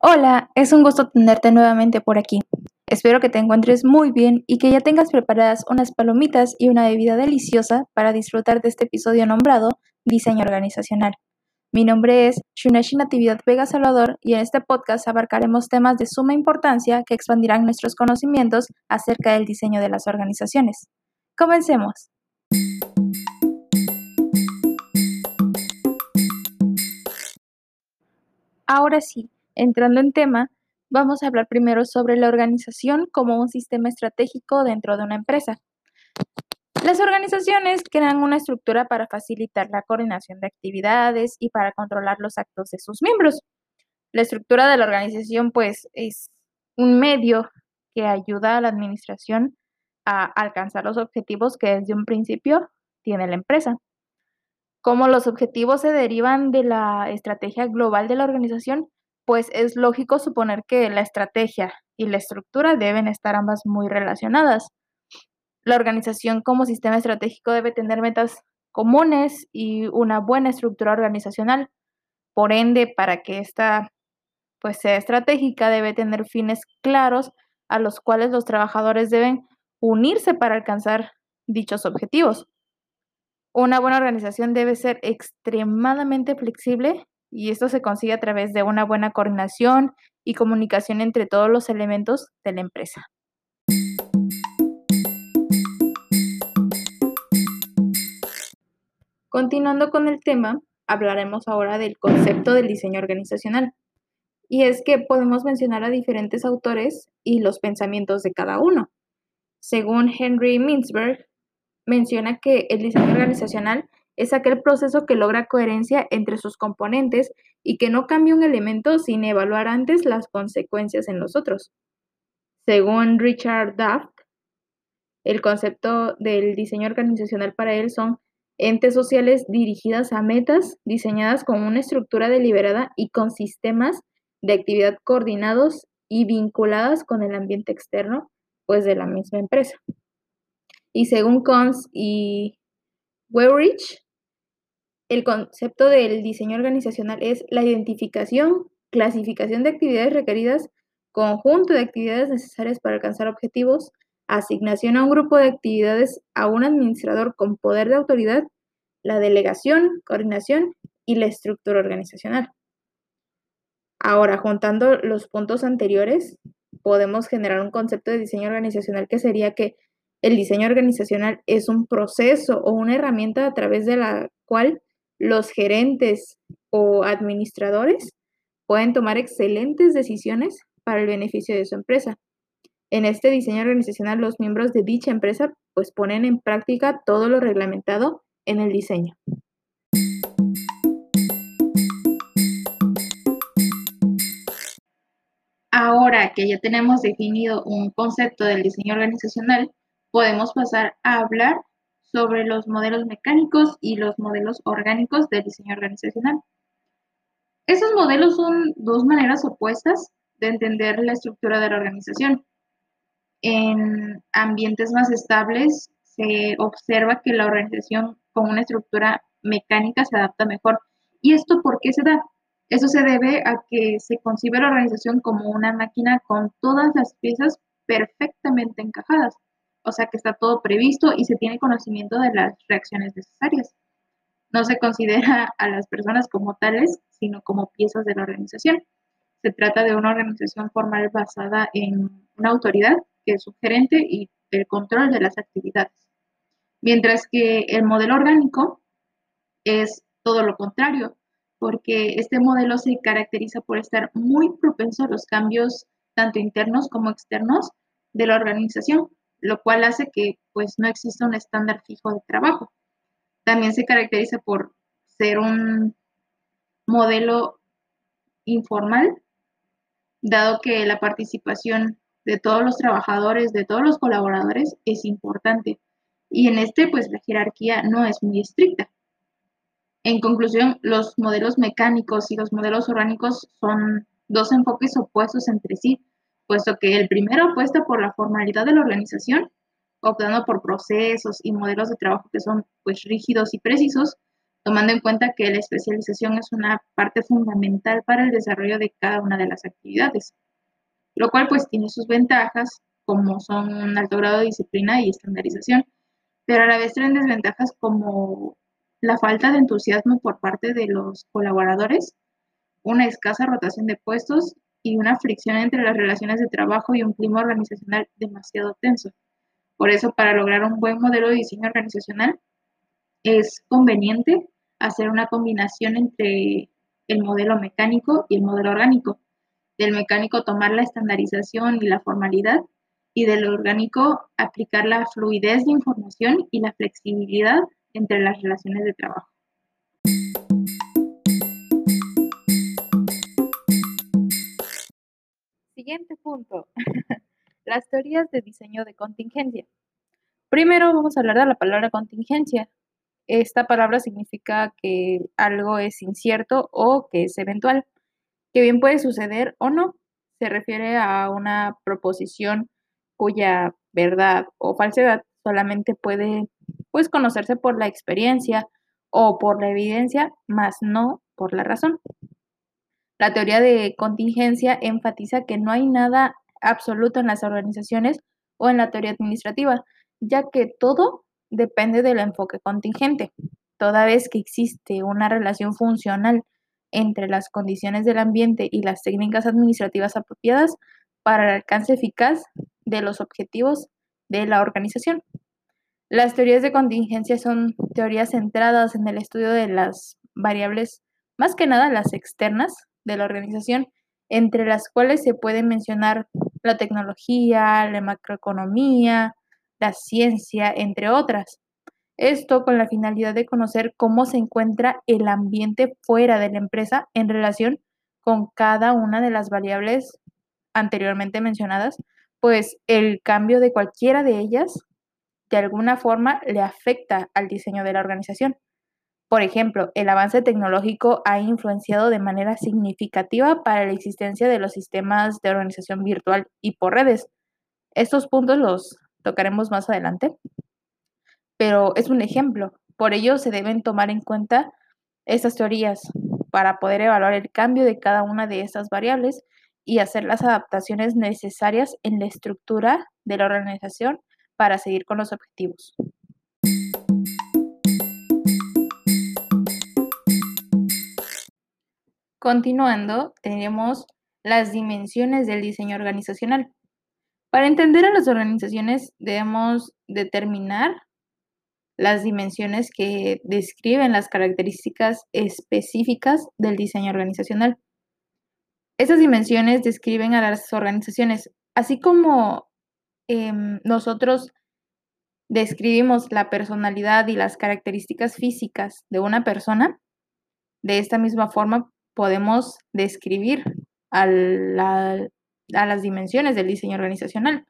Hola, es un gusto tenerte nuevamente por aquí. Espero que te encuentres muy bien y que ya tengas preparadas unas palomitas y una bebida deliciosa para disfrutar de este episodio nombrado Diseño Organizacional. Mi nombre es Shuneshi Natividad Vega Salvador y en este podcast abarcaremos temas de suma importancia que expandirán nuestros conocimientos acerca del diseño de las organizaciones. Comencemos. Ahora sí, Entrando en tema, vamos a hablar primero sobre la organización como un sistema estratégico dentro de una empresa. Las organizaciones crean una estructura para facilitar la coordinación de actividades y para controlar los actos de sus miembros. La estructura de la organización, pues, es un medio que ayuda a la administración a alcanzar los objetivos que desde un principio tiene la empresa. Como los objetivos se derivan de la estrategia global de la organización, pues es lógico suponer que la estrategia y la estructura deben estar ambas muy relacionadas. La organización como sistema estratégico debe tener metas comunes y una buena estructura organizacional. Por ende, para que esta pues sea estratégica debe tener fines claros a los cuales los trabajadores deben unirse para alcanzar dichos objetivos. Una buena organización debe ser extremadamente flexible y esto se consigue a través de una buena coordinación y comunicación entre todos los elementos de la empresa. Continuando con el tema, hablaremos ahora del concepto del diseño organizacional. Y es que podemos mencionar a diferentes autores y los pensamientos de cada uno. Según Henry Mintzberg, menciona que el diseño organizacional es aquel proceso que logra coherencia entre sus componentes y que no cambia un elemento sin evaluar antes las consecuencias en los otros. Según Richard Duff, el concepto del diseño organizacional para él son entes sociales dirigidas a metas diseñadas con una estructura deliberada y con sistemas de actividad coordinados y vinculadas con el ambiente externo, pues de la misma empresa. Y según Cons y Weyrich, el concepto del diseño organizacional es la identificación, clasificación de actividades requeridas, conjunto de actividades necesarias para alcanzar objetivos, asignación a un grupo de actividades a un administrador con poder de autoridad, la delegación, coordinación y la estructura organizacional. Ahora, juntando los puntos anteriores, podemos generar un concepto de diseño organizacional que sería que el diseño organizacional es un proceso o una herramienta a través de la cual los gerentes o administradores pueden tomar excelentes decisiones para el beneficio de su empresa. En este diseño organizacional, los miembros de dicha empresa pues ponen en práctica todo lo reglamentado en el diseño. Ahora que ya tenemos definido un concepto del diseño organizacional, podemos pasar a hablar sobre los modelos mecánicos y los modelos orgánicos del diseño organizacional. Esos modelos son dos maneras opuestas de entender la estructura de la organización. En ambientes más estables se observa que la organización con una estructura mecánica se adapta mejor. ¿Y esto por qué se da? Eso se debe a que se concibe la organización como una máquina con todas las piezas perfectamente encajadas o sea que está todo previsto y se tiene conocimiento de las reacciones necesarias. No se considera a las personas como tales, sino como piezas de la organización. Se trata de una organización formal basada en una autoridad que es su gerente y el control de las actividades. Mientras que el modelo orgánico es todo lo contrario, porque este modelo se caracteriza por estar muy propenso a los cambios tanto internos como externos de la organización, lo cual hace que pues no exista un estándar fijo de trabajo. También se caracteriza por ser un modelo informal, dado que la participación de todos los trabajadores, de todos los colaboradores es importante. Y en este, pues la jerarquía no es muy estricta. En conclusión, los modelos mecánicos y los modelos orgánicos son dos enfoques opuestos entre sí, puesto que el primero apuesta por la formalidad de la organización, optando por procesos y modelos de trabajo que son pues rígidos y precisos, tomando en cuenta que la especialización es una parte fundamental para el desarrollo de cada una de las actividades, lo cual pues tiene sus ventajas como son un alto grado de disciplina y estandarización, pero a la vez tienen desventajas como la falta de entusiasmo por parte de los colaboradores, una escasa rotación de puestos y una fricción entre las relaciones de trabajo y un clima organizacional demasiado tenso. Por eso, para lograr un buen modelo de diseño organizacional, es conveniente hacer una combinación entre el modelo mecánico y el modelo orgánico. Del mecánico tomar la estandarización y la formalidad y del orgánico aplicar la fluidez de información y la flexibilidad entre las relaciones de trabajo. Siguiente punto. Las teorías de diseño de contingencia. Primero vamos a hablar de la palabra contingencia. Esta palabra significa que algo es incierto o que es eventual, que bien puede suceder o no. Se refiere a una proposición cuya verdad o falsedad solamente puede pues conocerse por la experiencia o por la evidencia, más no por la razón. La teoría de contingencia enfatiza que no hay nada absoluto en las organizaciones o en la teoría administrativa, ya que todo depende del enfoque contingente. Toda vez que existe una relación funcional entre las condiciones del ambiente y las técnicas administrativas apropiadas para el alcance eficaz de los objetivos de la organización. Las teorías de contingencia son teorías centradas en el estudio de las variables, más que nada las externas de la organización, entre las cuales se puede mencionar la tecnología, la macroeconomía, la ciencia, entre otras. Esto con la finalidad de conocer cómo se encuentra el ambiente fuera de la empresa en relación con cada una de las variables anteriormente mencionadas, pues el cambio de cualquiera de ellas de alguna forma le afecta al diseño de la organización. Por ejemplo, el avance tecnológico ha influenciado de manera significativa para la existencia de los sistemas de organización virtual y por redes. Estos puntos los tocaremos más adelante, pero es un ejemplo. Por ello se deben tomar en cuenta estas teorías para poder evaluar el cambio de cada una de estas variables y hacer las adaptaciones necesarias en la estructura de la organización para seguir con los objetivos. Continuando, tenemos las dimensiones del diseño organizacional. Para entender a las organizaciones debemos determinar las dimensiones que describen las características específicas del diseño organizacional. Esas dimensiones describen a las organizaciones, así como Em, nosotros describimos la personalidad y las características físicas de una persona, de esta misma forma podemos describir a, las dimensiones del diseño organizacional.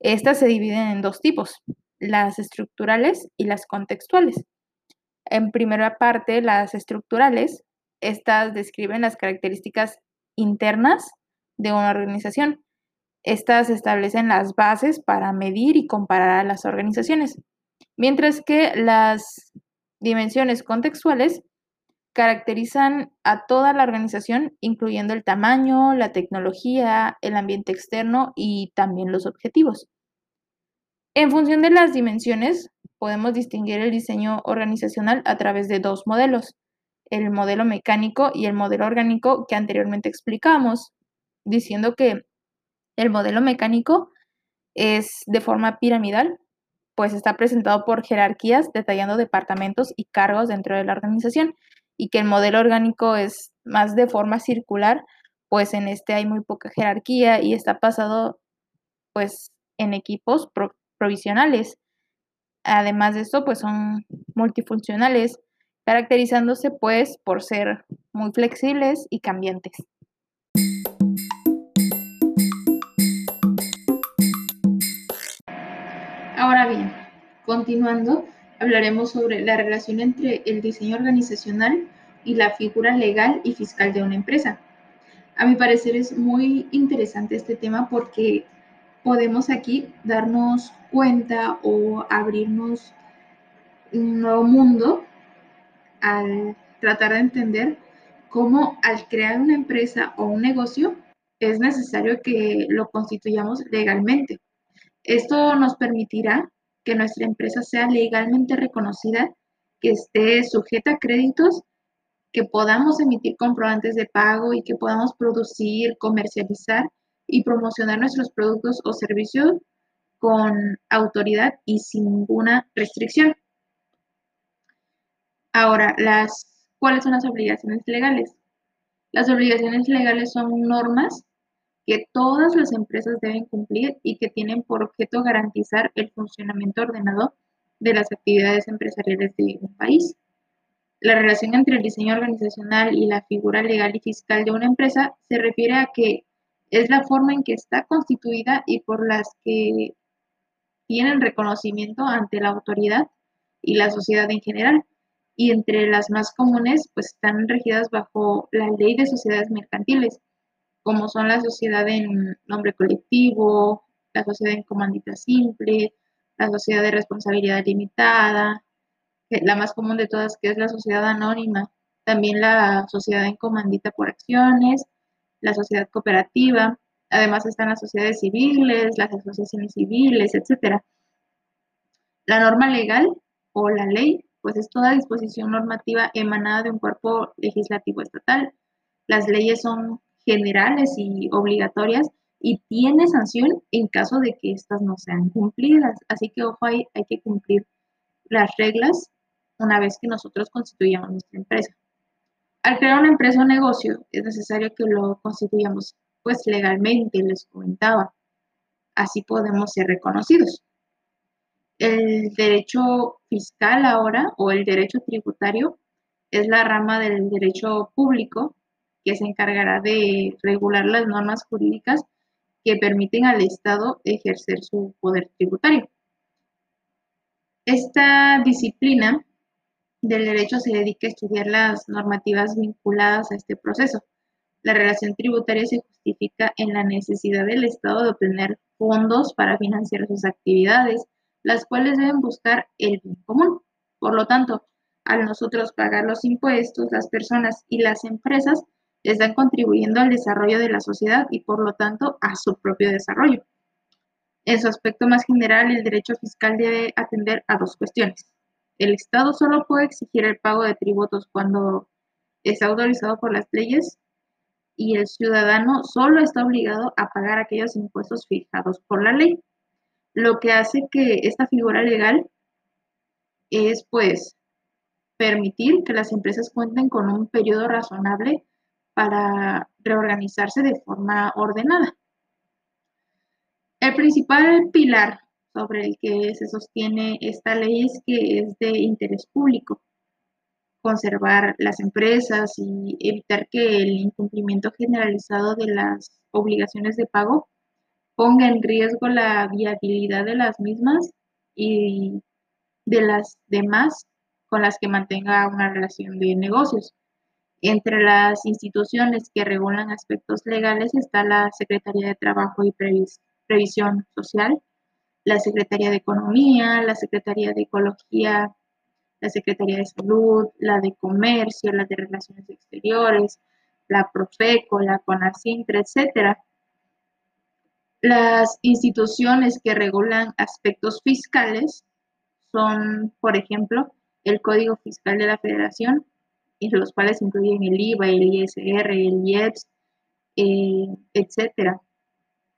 Estas se dividen en dos tipos, las estructurales y las contextuales. En primera parte, las estructurales, estas describen las características internas de una organización estas establecen las bases para medir y comparar a las organizaciones, mientras que las dimensiones contextuales caracterizan a toda la organización, incluyendo el tamaño, la tecnología, el ambiente externo y también los objetivos. En función de las dimensiones, podemos distinguir el diseño organizacional a través de dos modelos, el modelo mecánico y el modelo orgánico que anteriormente explicamos, diciendo que el modelo mecánico es de forma piramidal, pues está presentado por jerarquías detallando departamentos y cargos dentro de la organización y que el modelo orgánico es más de forma circular, pues en este hay muy poca jerarquía y está pasado pues en equipos provisionales. Además de esto, pues son multifuncionales, caracterizándose pues por ser muy flexibles y cambiantes. Ahora bien, continuando, hablaremos sobre la relación entre el diseño organizacional y la figura legal y fiscal de una empresa. A mi parecer es muy interesante este tema porque podemos aquí darnos cuenta o abrirnos un nuevo mundo al tratar de entender cómo al crear una empresa o un negocio es necesario que lo constituyamos legalmente. Esto nos permitirá que nuestra empresa sea legalmente reconocida, que esté sujeta a créditos, que podamos emitir comprobantes de pago y que podamos producir, comercializar y promocionar nuestros productos o servicios con autoridad y sin ninguna restricción. Ahora, ¿cuáles son las obligaciones legales? Las obligaciones legales son normas que todas las empresas deben cumplir y que tienen por objeto garantizar el funcionamiento ordenado de las actividades empresariales de un país. La relación entre el diseño organizacional y la figura legal y fiscal de una empresa se refiere a que es la forma en que está constituida y por las que tienen reconocimiento ante la autoridad y la sociedad en general. Y entre las más comunes, pues están regidas bajo la ley de sociedades mercantiles, como son la sociedad en nombre colectivo, la sociedad en comandita simple, la sociedad de responsabilidad limitada, la más común de todas que es la sociedad anónima, también la sociedad en comandita por acciones, la sociedad cooperativa, además están las sociedades civiles, las asociaciones civiles, etc. La norma legal o la ley, pues es toda disposición normativa emanada de un cuerpo legislativo estatal. Las leyes son generales y obligatorias y tiene sanción en caso de que éstas no sean cumplidas. Así que, ojo, hay, hay que cumplir las reglas una vez que nosotros constituyamos nuestra empresa. Al crear una empresa o negocio es necesario que lo constituyamos pues legalmente, les comentaba. Así podemos ser reconocidos. El derecho fiscal ahora o el derecho tributario es la rama del derecho público que se encargará de regular las normas jurídicas que permiten al Estado ejercer su poder tributario. Esta disciplina del derecho se dedica a estudiar las normativas vinculadas a este proceso. La relación tributaria se justifica en la necesidad del Estado de obtener fondos para financiar sus actividades, las cuales deben buscar el bien común. Por lo tanto, al nosotros pagar los impuestos, las personas y las empresas están contribuyendo al desarrollo de la sociedad y por lo tanto a su propio desarrollo. En su aspecto más general, el derecho fiscal debe atender a dos cuestiones. El Estado solo puede exigir el pago de tributos cuando está autorizado por las leyes y el ciudadano solo está obligado a pagar aquellos impuestos fijados por la ley. Lo que hace que esta figura legal es pues permitir que las empresas cuenten con un periodo razonable para reorganizarse de forma ordenada. El principal pilar sobre el que se sostiene esta ley es que es de interés público conservar las empresas y evitar que el incumplimiento generalizado de las obligaciones de pago ponga en riesgo la viabilidad de las mismas y de las demás con las que mantenga una relación de negocios. Entre las instituciones que regulan aspectos legales está la Secretaría de Trabajo y Previsión Social, la Secretaría de Economía, la Secretaría de Ecología, la Secretaría de Salud, la de Comercio, la de Relaciones Exteriores, la Profeco, la CONACINTRA, etcétera. Las instituciones que regulan aspectos fiscales son, por ejemplo, el Código Fiscal de la Federación, los cuales incluyen el IVA, el ISR, el IEPS, eh, etcétera,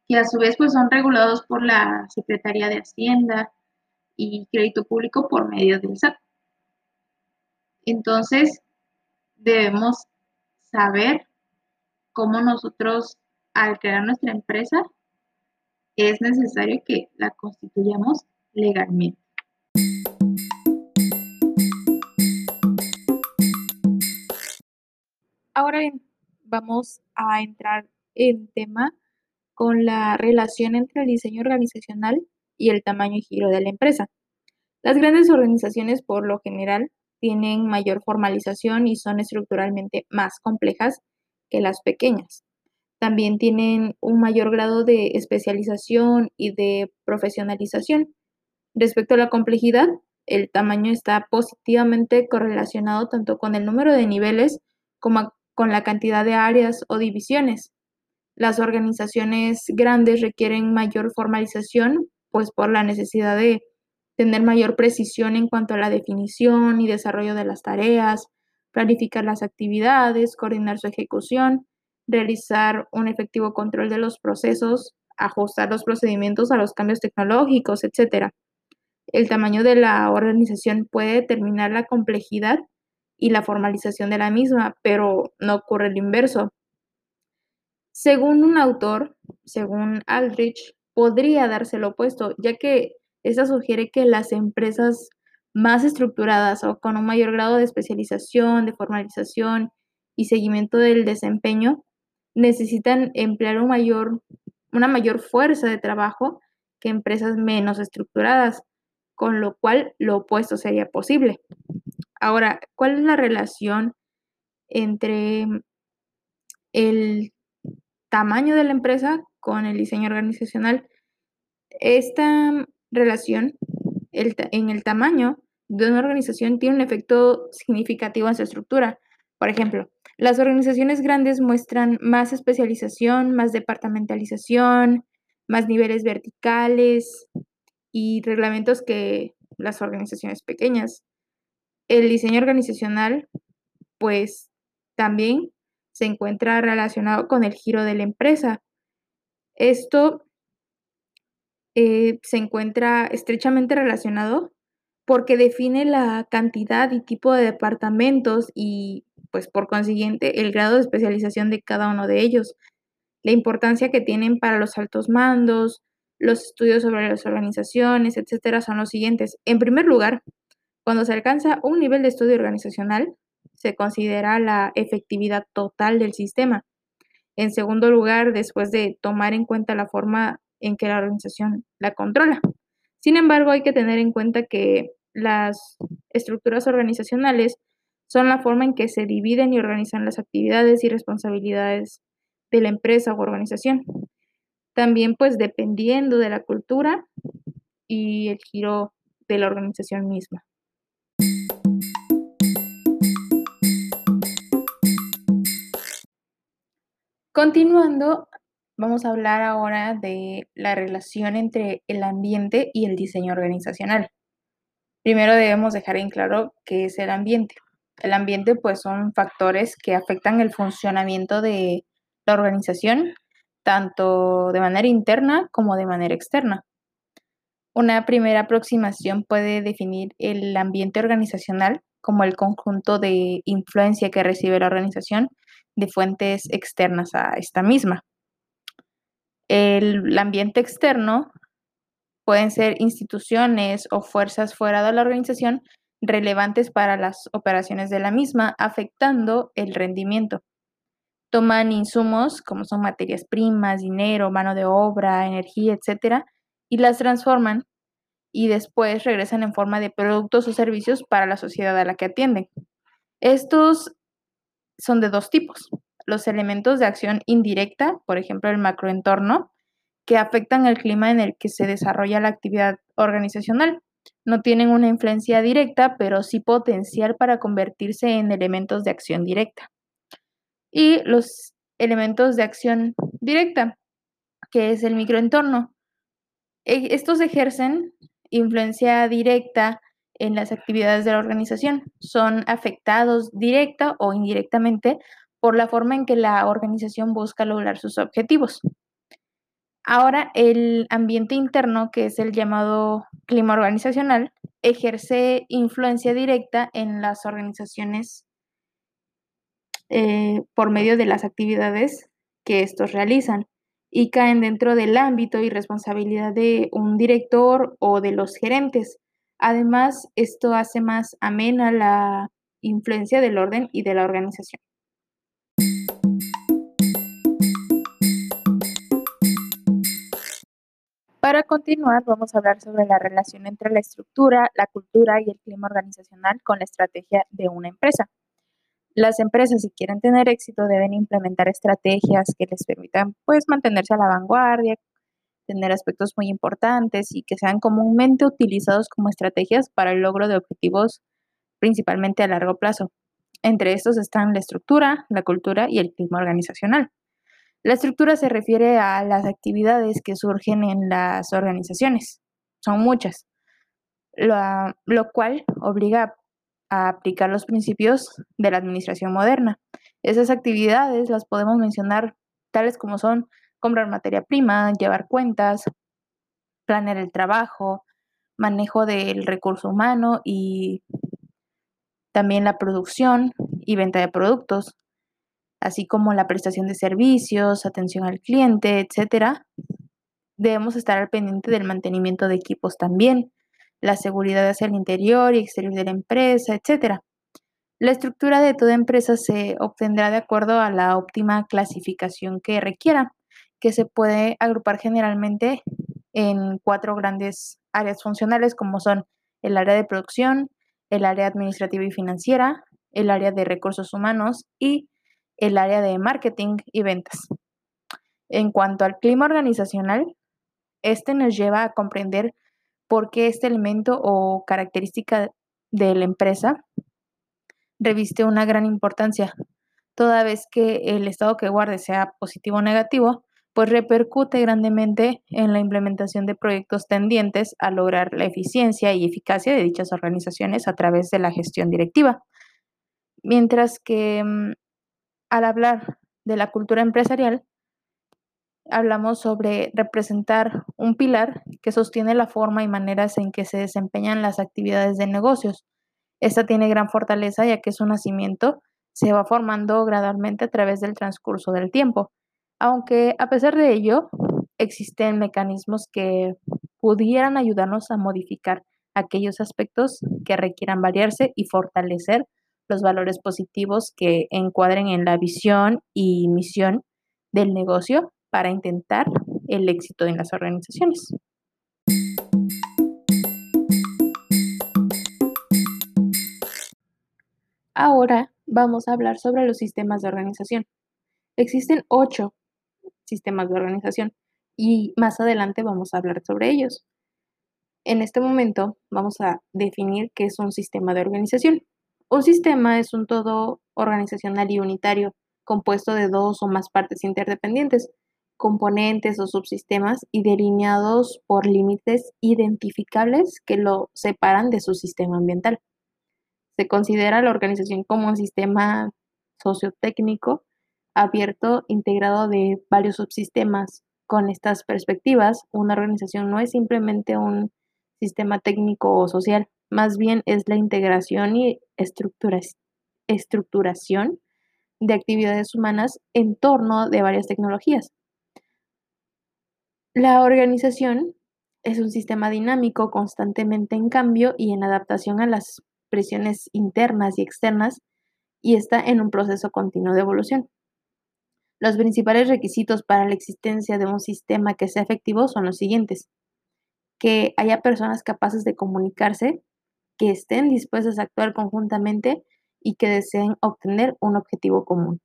que a su vez pues, son regulados por la Secretaría de Hacienda y Crédito Público por medio del SAT. Entonces, debemos saber cómo nosotros, al crear nuestra empresa, es necesario que la constituyamos legalmente. Ahora vamos a entrar en tema con la relación entre el diseño organizacional y el tamaño y giro de la empresa. Las grandes organizaciones, por lo general, tienen mayor formalización y son estructuralmente más complejas que las pequeñas. También tienen un mayor grado de especialización y de profesionalización. Respecto a la complejidad, el tamaño está positivamente correlacionado tanto con el número de niveles como con la cantidad de áreas o divisiones. Las organizaciones grandes requieren mayor formalización, pues por la necesidad de tener mayor precisión en cuanto a la definición y desarrollo de las tareas, planificar las actividades, coordinar su ejecución, realizar un efectivo control de los procesos, ajustar los procedimientos a los cambios tecnológicos, etc. El tamaño de la organización puede determinar la complejidad y la formalización de la misma, pero no ocurre el inverso. Según un autor, según Aldrich, podría darse lo opuesto, ya que esta sugiere que las empresas más estructuradas o con un mayor grado de especialización, de formalización y seguimiento del desempeño necesitan emplear una mayor fuerza de trabajo que empresas menos estructuradas, con lo cual lo opuesto sería posible. Ahora, ¿cuál es la relación entre el tamaño de la empresa con el diseño organizacional? Esta relación en el tamaño de una organización tiene un efecto significativo en su estructura. Por ejemplo, las organizaciones grandes muestran más especialización, más departamentalización, más niveles verticales y reglamentos que las organizaciones pequeñas. El diseño organizacional, pues, también se encuentra relacionado con el giro de la empresa. Esto eh, se encuentra estrechamente relacionado porque define la cantidad y tipo de departamentos y, pues, por consiguiente, el grado de especialización de cada uno de ellos, la importancia que tienen para los altos mandos, los estudios sobre las organizaciones, etcétera, son los siguientes. En primer lugar, cuando se alcanza un nivel de estudio organizacional, se considera la efectividad total del sistema. En segundo lugar, después de tomar en cuenta la forma en que la organización la controla. Sin embargo, hay que tener en cuenta que las estructuras organizacionales son la forma en que se dividen y organizan las actividades y responsabilidades de la empresa o organización. También, pues, dependiendo de la cultura y el giro de la organización misma. Continuando, Vamos a hablar ahora de la relación entre el ambiente y el diseño organizacional. Primero debemos dejar en claro qué es el ambiente. El ambiente pues son factores que afectan el funcionamiento de la organización, tanto de manera interna como de manera externa. Una primera aproximación puede definir el ambiente organizacional como el conjunto de influencia que recibe la organización de fuentes externas a esta misma. El ambiente externo pueden ser instituciones o fuerzas fuera de la organización relevantes para las operaciones de la misma, afectando el rendimiento. Toman insumos como son materias primas, dinero, mano de obra, energía, etcétera, y las transforman y después regresan en forma de productos o servicios para la sociedad a la que atienden. Estos son de dos tipos los elementos de acción indirecta, por ejemplo, el macroentorno, que afectan el clima en el que se desarrolla la actividad organizacional. No tienen una influencia directa, pero sí potencial para convertirse en elementos de acción directa. Y los elementos de acción directa, que es el microentorno. E, estos ejercen influencia directa en las actividades de la organización. Son afectados directa o indirectamente por la forma en que la organización busca lograr sus objetivos. Ahora, el ambiente interno, que es el llamado clima organizacional, ejerce influencia directa en las organizaciones eh, por medio de las actividades que estos realizan y caen dentro del ámbito y responsabilidad de un director o de los gerentes. Además, esto hace más amena la influencia del orden y de la organización. Para continuar, vamos a hablar sobre la relación entre la estructura, la cultura y el clima organizacional con la estrategia de una empresa. Las empresas, si quieren tener éxito, deben implementar estrategias que les permitan pues, mantenerse a la vanguardia, tener aspectos muy importantes y que sean comúnmente utilizados como estrategias para el logro de objetivos principalmente a largo plazo. Entre estos están la estructura, la cultura y el clima organizacional. La estructura se refiere a las actividades que surgen en las organizaciones. Son muchas, lo, cual obliga a aplicar los principios de la administración moderna. Esas actividades las podemos mencionar tales como son comprar materia prima, llevar cuentas, planear el trabajo, manejo del recurso humano y también la producción y venta de productos, así como la prestación de servicios, atención al cliente, etc. Debemos estar al pendiente del mantenimiento de equipos también, la seguridad hacia el interior y exterior de la empresa, etc. La estructura de toda empresa se obtendrá de acuerdo a la óptima clasificación que requiera, que se puede agrupar generalmente en cuatro grandes áreas funcionales como son el área de producción, el área administrativa y financiera, el área de recursos humanos y el área de marketing y ventas. En cuanto al clima organizacional, este nos lleva a comprender por qué este elemento o característica de la empresa reviste una gran importancia, toda vez que el estado que guarde sea positivo o negativo, pues repercute grandemente en la implementación de proyectos tendientes a lograr la eficiencia y eficacia de dichas organizaciones a través de la gestión directiva. Mientras que mm, al hablar de la cultura empresarial, hablamos sobre representar un pilar que sostiene la forma y maneras en que se desempeñan las actividades de negocios. Esta tiene gran fortaleza ya que su nacimiento se va formando gradualmente a través del transcurso del tiempo aunque a pesar de ello, existen mecanismos que pudieran ayudarnos a modificar aquellos aspectos que requieran variarse y fortalecer los valores positivos que encuadren en la visión y misión del negocio para intentar el éxito en las organizaciones. Ahora vamos a hablar sobre los sistemas de organización. Existen ocho sistemas de organización y más adelante vamos a hablar sobre ellos. En este momento vamos a definir qué es un sistema de organización. Un sistema es un todo organizacional y unitario compuesto de dos o más partes interdependientes, componentes o subsistemas y delineados por límites identificables que lo separan de su sistema ambiental. Se considera la organización como un sistema sociotécnico abierto integrado de varios subsistemas. Con estas perspectivas, una organización no es simplemente un sistema técnico o social, más bien es la integración y estructuración de actividades humanas en torno de varias tecnologías. La organización es un sistema dinámico constantemente en cambio y en adaptación a las presiones internas y externas y está en un proceso continuo de evolución. Los principales requisitos para la existencia de un sistema que sea efectivo son los siguientes. Que haya personas capaces de comunicarse, que estén dispuestas a actuar conjuntamente y que deseen obtener un objetivo común.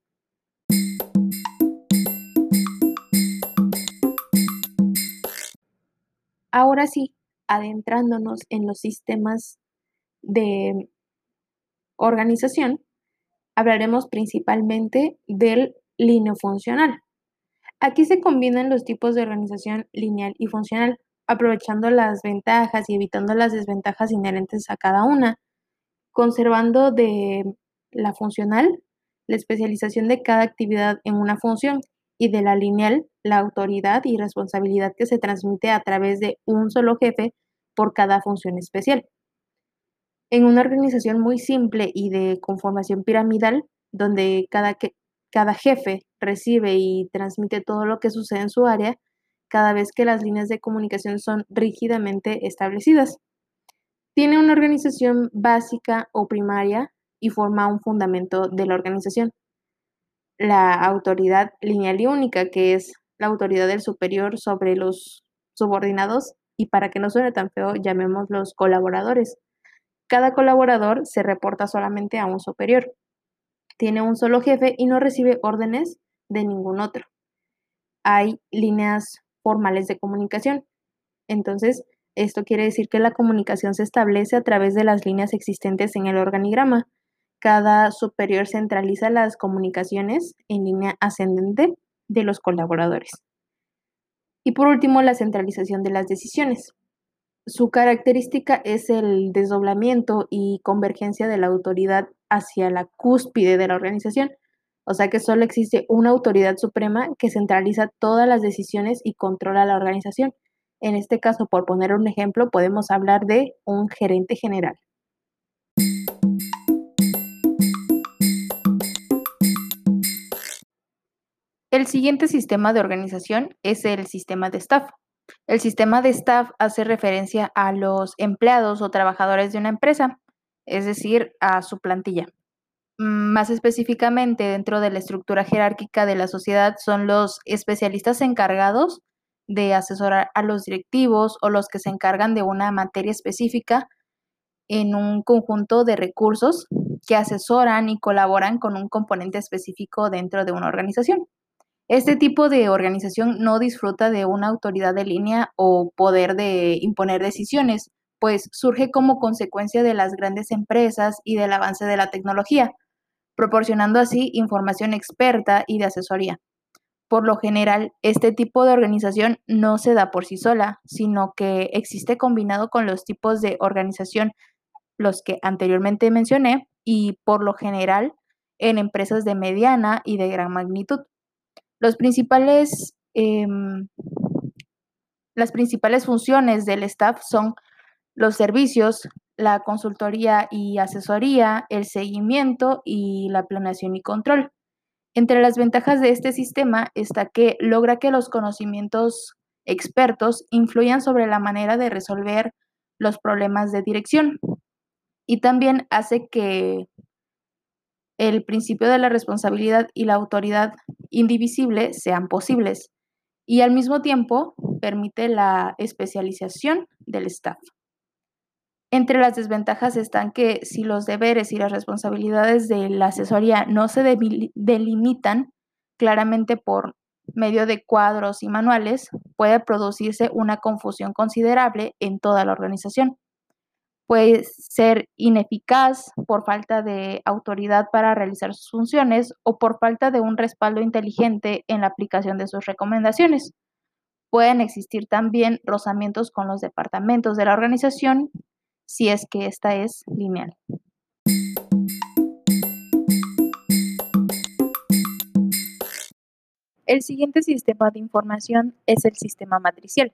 Ahora sí, adentrándonos en los sistemas de organización, hablaremos principalmente del funcional. Aquí se combinan los tipos de organización lineal y funcional, aprovechando las ventajas y evitando las desventajas inherentes a cada una, conservando de la funcional la especialización de cada actividad en una función y de la lineal la autoridad y responsabilidad que se transmite a través de un solo jefe por cada función especial. En una organización muy simple y de conformación piramidal, donde cada, cada jefe recibe y transmite todo lo que sucede en su área cada vez que las líneas de comunicación son rígidamente establecidas. Tiene una organización básica o primaria y forma un fundamento de la organización. La autoridad lineal y única, que es la autoridad del superior sobre los subordinados, y para que no suene tan feo, llamémoslos colaboradores. Cada colaborador se reporta solamente a un superior tiene un solo jefe y no recibe órdenes de ningún otro. Hay líneas formales de comunicación. Entonces, esto quiere decir que la comunicación se establece a través de las líneas existentes en el organigrama. Cada superior centraliza las comunicaciones en línea ascendente de los colaboradores. Y por último, la centralización de las decisiones. Su característica es el desdoblamiento y convergencia de la autoridad hacia la cúspide de la organización. O sea que solo existe una autoridad suprema que centraliza todas las decisiones y controla la organización. En este caso, por poner un ejemplo, podemos hablar de un gerente general. El siguiente sistema de organización es el sistema de staff. El sistema de staff hace referencia a los empleados o trabajadores de una empresa, es decir, a su plantilla. Mm, más específicamente, dentro de la estructura jerárquica de la sociedad son los especialistas encargados de asesorar a los directivos o los que se encargan de una materia específica en un conjunto de recursos que asesoran y colaboran con un componente específico dentro de una organización. Este tipo de organización no disfruta de una autoridad de línea o poder de imponer decisiones, pues surge como consecuencia de las grandes empresas y del avance de la tecnología, proporcionando así información experta y de asesoría. Por lo general, este tipo de organización no se da por sí sola, sino que existe combinado con los tipos de organización, los que anteriormente mencioné, y por lo general en empresas de mediana y de gran magnitud. Los principales, em, las principales funciones del staff son los servicios, la consultoría y asesoría, el seguimiento y la planeación y control. Entre las ventajas de este sistema está que logra que los conocimientos expertos influyan sobre la manera de resolver los problemas de dirección y también hace que el principio de la responsabilidad y la autoridad indivisible sean posibles y al mismo tiempo permite la especialización del staff. Entre las desventajas están que si los deberes y las responsabilidades de la asesoría no se delimitan claramente por medio de cuadros y manuales, puede producirse una confusión considerable en toda la organización. Puede ser ineficaz por falta de autoridad para realizar sus funciones o por falta de un respaldo inteligente en la aplicación de sus recomendaciones. Pueden existir también rozamientos con los departamentos de la organización si es que esta es lineal. El siguiente sistema de información es el sistema matricial.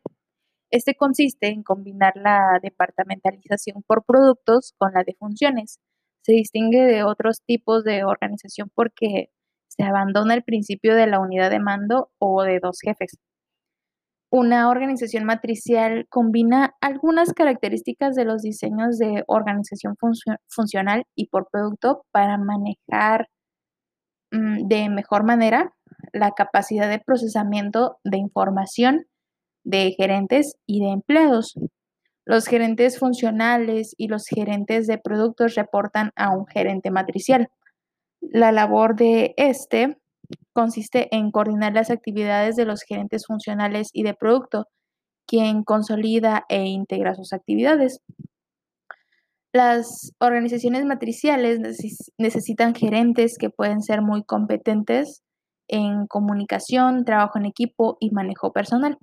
Este consiste en combinar la departamentalización por productos con la de funciones. Se distingue de otros tipos de organización porque se abandona el principio de la unidad de mando o de dos jefes. Una organización matricial combina algunas características de los diseños de organización funcional y por producto para manejar mm, de mejor manera la capacidad de procesamiento de información de gerentes y de empleados. Los gerentes funcionales y los gerentes de productos reportan a un gerente matricial. La labor de este consiste en coordinar las actividades de los gerentes funcionales y de producto, quien consolida e integra sus actividades. Las organizaciones matriciales necesitan gerentes que pueden ser muy competentes en comunicación, trabajo en equipo y manejo personal.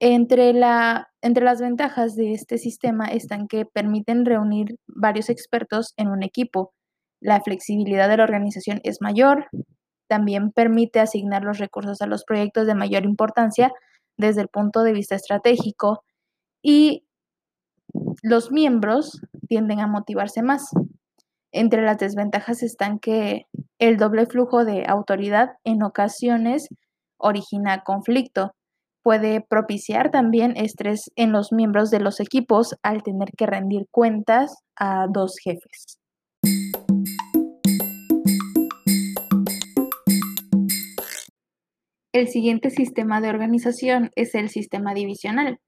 Entre, la, entre las ventajas de este sistema están que permiten reunir varios expertos en un equipo. La flexibilidad de la organización es mayor, también permite asignar los recursos a los proyectos de mayor importancia desde el punto de vista estratégico y los miembros tienden a motivarse más. Entre las desventajas están que el doble flujo de autoridad en ocasiones origina conflicto. Puede propiciar también estrés en los miembros de los equipos al tener que rendir cuentas a dos jefes. El siguiente sistema de organización es el sistema divisional.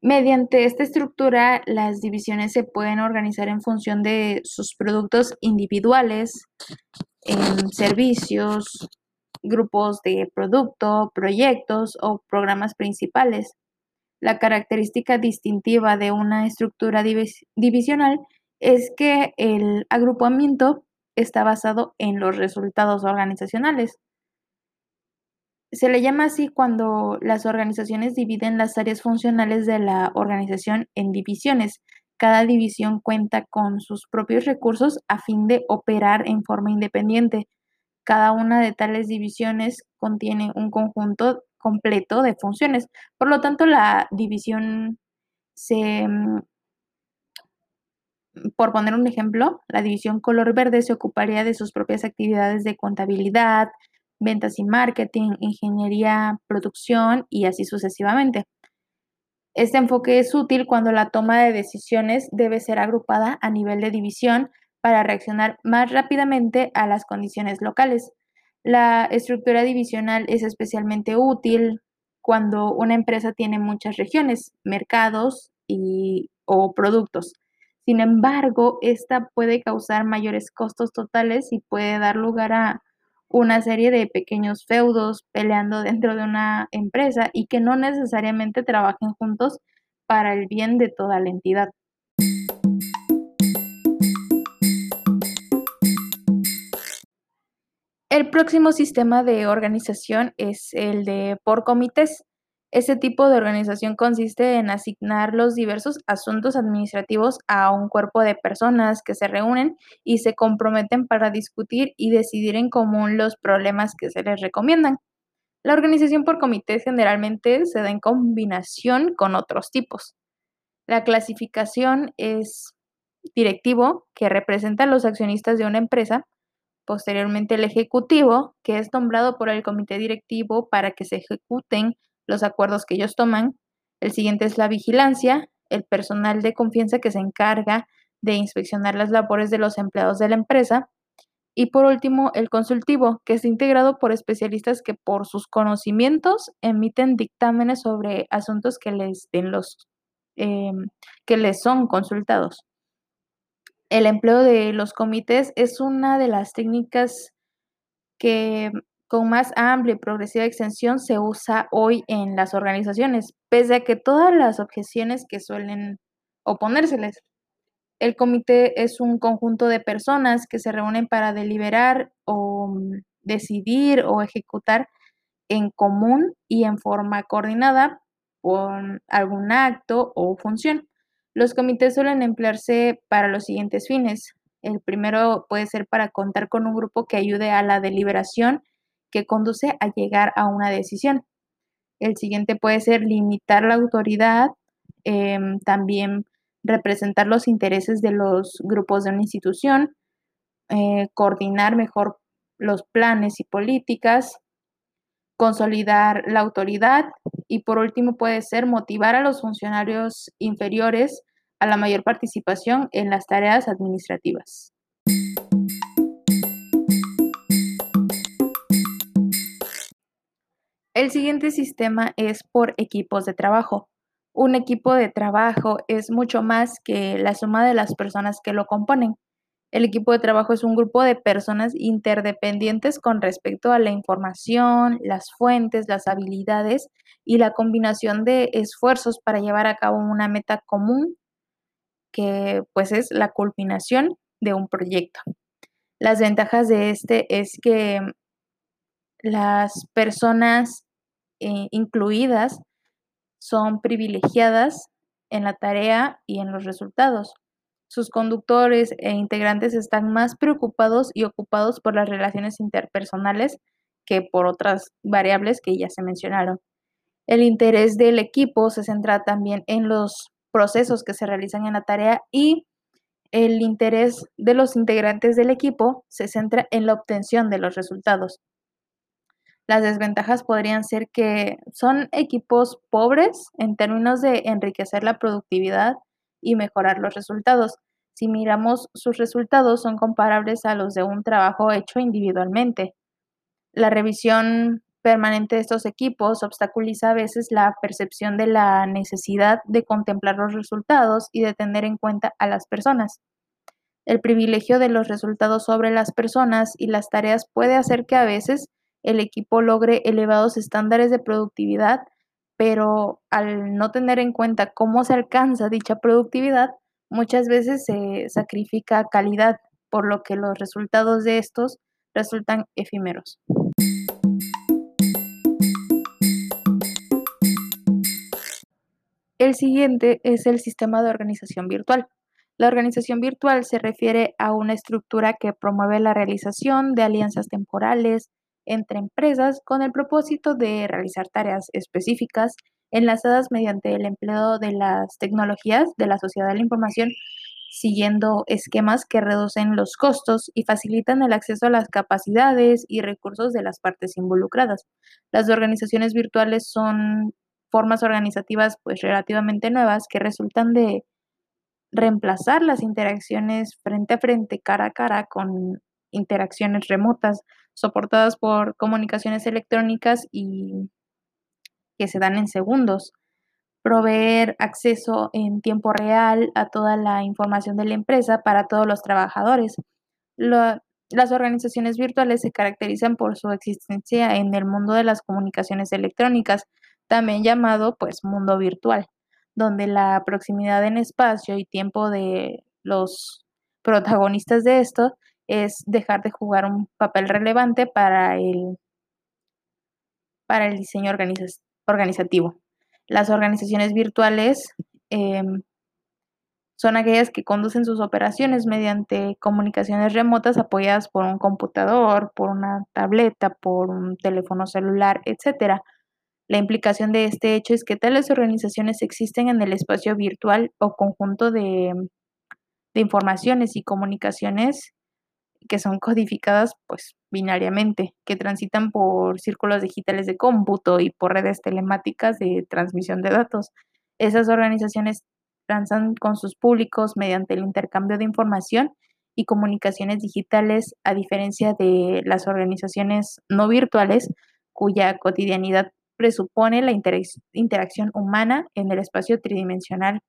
Mediante esta estructura, las divisiones se pueden organizar en función de sus productos individuales, servicios, grupos de producto, proyectos o programas principales. La característica distintiva de una estructura divisional es que el agrupamiento está basado en los resultados organizacionales. Se le llama así cuando las organizaciones dividen las áreas funcionales de la organización en divisiones. Cada división cuenta con sus propios recursos a fin de operar en forma independiente. Cada una de tales divisiones contiene un conjunto completo de funciones. Por lo tanto, la división se... Mm, por poner un ejemplo, la división color verde se ocuparía de sus propias actividades de contabilidad, ventas y marketing, ingeniería, producción y así sucesivamente. Este enfoque es útil cuando la toma de decisiones debe ser agrupada a nivel de división para reaccionar más rápidamente a las condiciones locales. La estructura divisional es especialmente útil cuando una empresa tiene muchas regiones, mercados y, o productos. Sin embargo, esta puede causar mayores costos totales y puede dar lugar a una serie de pequeños feudos peleando dentro de una empresa y que no necesariamente trabajen juntos para el bien de toda la entidad. El próximo sistema de organización es el de por comités. Este tipo de organización consiste en asignar los diversos asuntos administrativos a un cuerpo de personas que se reúnen y se comprometen para discutir y decidir en común los problemas que se les recomiendan. La organización por comité generalmente se da en combinación con otros tipos. La clasificación es directivo, que representa a los accionistas de una empresa, posteriormente el ejecutivo, que es nombrado por el comité directivo para que se ejecuten los acuerdos que ellos toman. El siguiente es la vigilancia, el personal de confianza que se encarga de inspeccionar las labores de los empleados de la empresa. Y por último, el consultivo, que es integrado por especialistas que por sus conocimientos emiten dictámenes sobre asuntos que les, den los, em, que les son consultados. El empleo de los comités es una de las técnicas que con más amplia y progresiva extensión se usa hoy en las organizaciones, pese a que todas las objeciones que suelen oponérseles. El comité es un conjunto de personas que se reúnen para deliberar o mm, decidir o ejecutar en común y en forma coordinada con algún acto o función. Los comités suelen emplearse para los siguientes fines. El primero puede ser para contar con un grupo que ayude a la deliberación que conduce a llegar a una decisión. El siguiente puede ser limitar la autoridad, em, también representar los intereses de los grupos de una institución, eh, coordinar mejor los planes y políticas, consolidar la autoridad y por último puede ser motivar a los funcionarios inferiores a la mayor participación en las tareas administrativas. El siguiente sistema es por equipos de trabajo. Un equipo de trabajo es mucho más que la suma de las personas que lo componen. El equipo de trabajo es un grupo de personas interdependientes con respecto a la información, las fuentes, las habilidades y la combinación de esfuerzos para llevar a cabo una meta común que pues es la culminación de un proyecto. Las ventajas de este es que las personas eh, incluidas son privilegiadas en la tarea y en los resultados. Sus conductores e integrantes están más preocupados y ocupados por las relaciones interpersonales que por otras variables que ya se mencionaron. El interés del equipo se centra también en los procesos que se realizan en la tarea y el interés de los integrantes del equipo se centra en la obtención de los resultados. Las desventajas podrían ser que son equipos pobres en términos de enriquecer la productividad y mejorar los resultados. Si miramos sus resultados son comparables a los de un trabajo hecho individualmente. La revisión permanente de estos equipos obstaculiza a veces la percepción de la necesidad de contemplar los resultados y de tener en cuenta a las personas. El privilegio de los resultados sobre las personas y las tareas puede hacer que a veces el equipo logre elevados estándares de productividad, pero al no tener en cuenta cómo se alcanza dicha productividad, muchas veces se sacrifica calidad, por lo que los resultados de estos resultan efímeros. El siguiente es el sistema de organización virtual. La organización virtual se refiere a una estructura que promueve la realización de alianzas temporales entre empresas con el propósito de realizar tareas específicas enlazadas mediante el empleo de las tecnologías de la sociedad de la información, siguiendo esquemas que reducen los costos y facilitan el acceso a las capacidades y recursos de las partes involucradas. Las organizaciones virtuales son formas organizativas pues relativamente nuevas que resultan de reemplazar las interacciones frente a frente, cara a cara, con interacciones remotas soportadas por comunicaciones electrónicas y que se dan en segundos. Proveer acceso en tiempo real a toda la información de la empresa para todos los trabajadores. las organizaciones virtuales se caracterizan por su existencia en el mundo de las comunicaciones electrónicas, también llamado pues mundo virtual donde la proximidad en espacio y tiempo de los protagonistas de esto es dejar de jugar un papel relevante para el, para el diseño organizativo. Las organizaciones virtuales em, son aquellas que conducen sus operaciones mediante comunicaciones remotas apoyadas por un computador, por una tableta, por un teléfono celular, etcétera la implicación de este hecho es que tales organizaciones existen en el espacio virtual o conjunto de, informaciones y comunicaciones que son codificadas pues binariamente, que transitan por círculos digitales de cómputo y por redes telemáticas de transmisión de datos. Esas organizaciones transan con sus públicos mediante el intercambio de información y comunicaciones digitales, a diferencia de las organizaciones no virtuales, cuya cotidianidad presupone la interacción humana en el espacio tridimensional.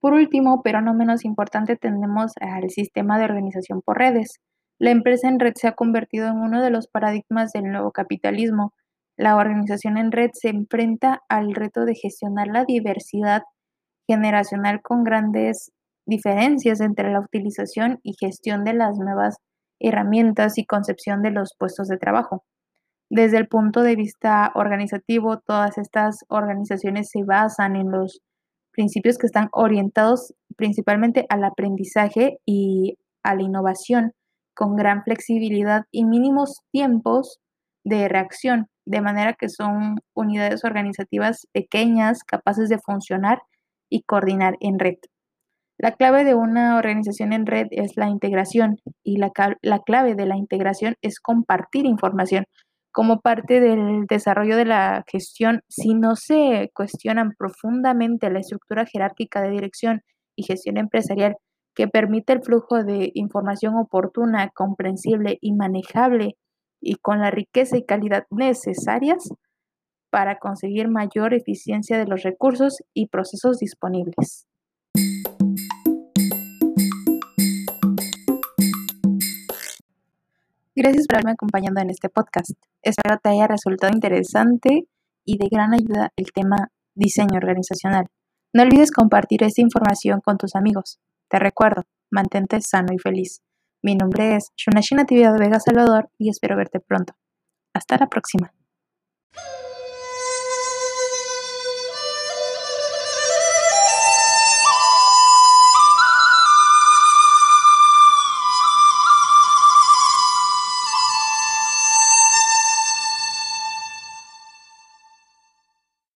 Por último, pero no menos importante, tenemos al sistema de organización por redes. La empresa en red se ha convertido en uno de los paradigmas del nuevo capitalismo. La organización en red se enfrenta al reto de gestionar la diversidad generacional con grandes diferencias entre la utilización y gestión de las nuevas herramientas y concepción de los puestos de trabajo. Desde el punto de vista organizativo, todas estas organizaciones se basan en los principios que están orientados principalmente al aprendizaje y a la innovación, con gran flexibilidad y mínimos tiempos de reacción, de manera que son unidades organizativas pequeñas, capaces de funcionar y coordinar en red. La clave de una organización en red es la integración y la, clave de la integración es compartir información. Como parte del desarrollo de la gestión, si no se cuestionan profundamente la estructura jerárquica de dirección y gestión empresarial que permite el flujo de información oportuna, comprensible y manejable y con la riqueza y calidad necesarias para conseguir mayor eficiencia de los recursos y procesos disponibles. Gracias por haberme acompañado en este podcast. Espero te haya resultado interesante y de gran ayuda el tema diseño organizacional. No olvides compartir esta información con tus amigos. Te recuerdo, mantente sano y feliz. Mi nombre es Shunashi Natividad Vega Salvador y espero verte pronto. Hasta la próxima.